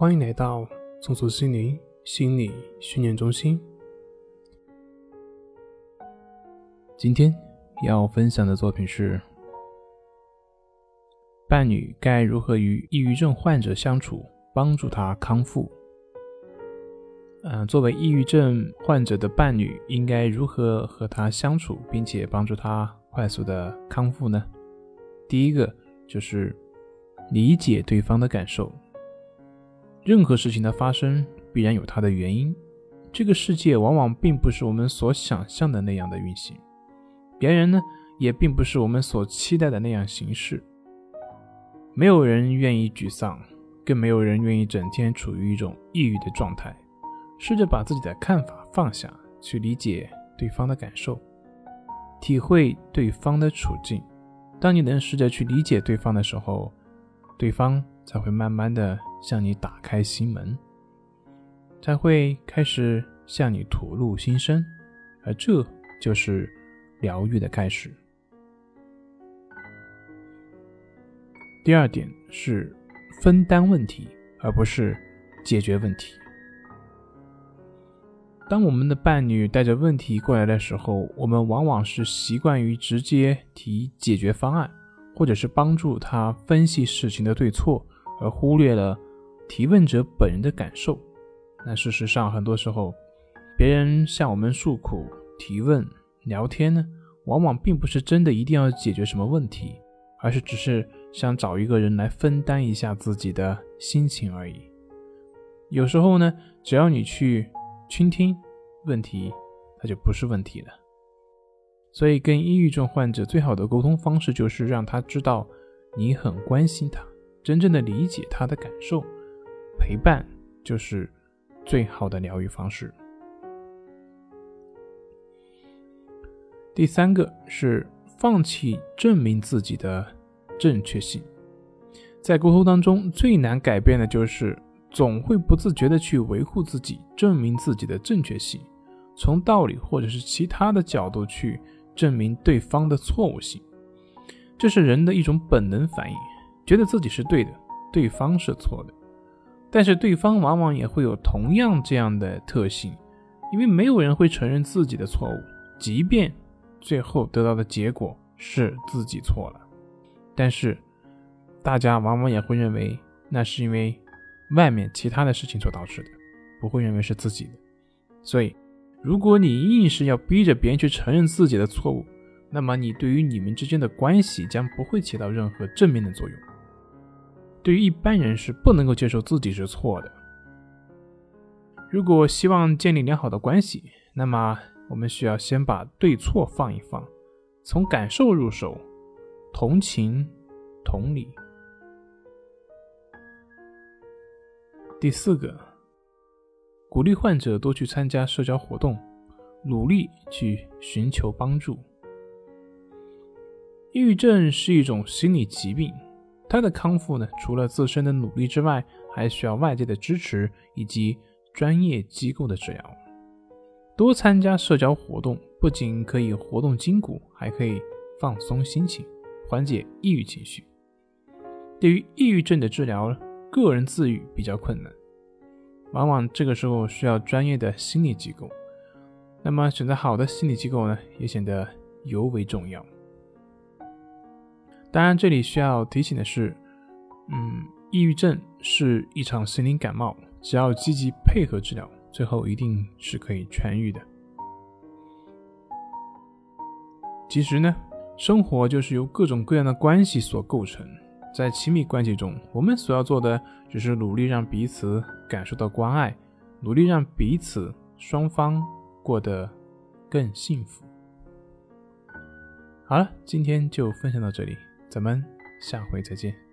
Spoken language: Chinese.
欢迎来到松鼠心灵心理训练中心。今天要分享的作品是：伴侣该如何与抑郁症患者相处，帮助他康复？嗯，作为抑郁症患者的伴侣，应该如何和他相处，并且帮助他快速的康复呢？第一个就是理解对方的感受。任何事情的发生必然有它的原因，这个世界往往并不是我们所想象的那样的运行，别人呢也并不是我们所期待的那样行事。没有人愿意沮丧，更没有人愿意整天处于一种抑郁的状态。试着把自己的看法放下，去理解对方的感受，体会对方的处境。当你能试着去理解对方的时候，对方才会慢慢的向你打开心门，才会开始向你吐露心声，而这就是疗愈的开始。第二点是分担问题，而不是解决问题。当我们的伴侣带着问题过来的时候，我们往往是习惯于直接提解决方案，或者是帮助他分析事情的对错，而忽略了提问者本人的感受。那事实上，很多时候，别人向我们诉苦、提问、聊天呢，往往并不是真的一定要解决什么问题，而是只是想找一个人来分担一下自己的心情而已。有时候呢，只要你去。倾听问题，它就不是问题了。所以，跟抑郁症患者最好的沟通方式就是让他知道你很关心他，真正的理解他的感受。陪伴就是最好的疗愈方式。第三个是放弃证明自己的正确性。在沟通当中，最难改变的就是。总会不自觉的去维护自己，证明自己的正确性，从道理或者是其他的角度去证明对方的错误性，这是人的一种本能反应，觉得自己是对的，对方是错的。但是对方往往也会有同样这样的特性，因为没有人会承认自己的错误，即便最后得到的结果是自己错了，但是大家往往也会认为那是因为。外面其他的事情所导致的，不会认为是自己的。所以，如果你硬是要逼着别人去承认自己的错误，那么你对于你们之间的关系将不会起到任何正面的作用。对于一般人是不能够接受自己是错的。如果希望建立良好的关系，那么我们需要先把对错放一放，从感受入手，同情、同理。第四个，鼓励患者多去参加社交活动，努力去寻求帮助。抑郁症是一种心理疾病，他的康复呢，除了自身的努力之外，还需要外界的支持以及专业机构的治疗。多参加社交活动，不仅可以活动筋骨，还可以放松心情，缓解抑郁情绪。对于抑郁症的治疗。个人自愈比较困难，往往这个时候需要专业的心理机构。那么选择好的心理机构呢，也显得尤为重要。当然，这里需要提醒的是，嗯，抑郁症是一场心灵感冒，只要积极配合治疗，最后一定是可以痊愈的。其实呢，生活就是由各种各样的关系所构成。在亲密关系中，我们所要做的只是努力让彼此感受到关爱，努力让彼此双方过得更幸福。好了，今天就分享到这里，咱们下回再见。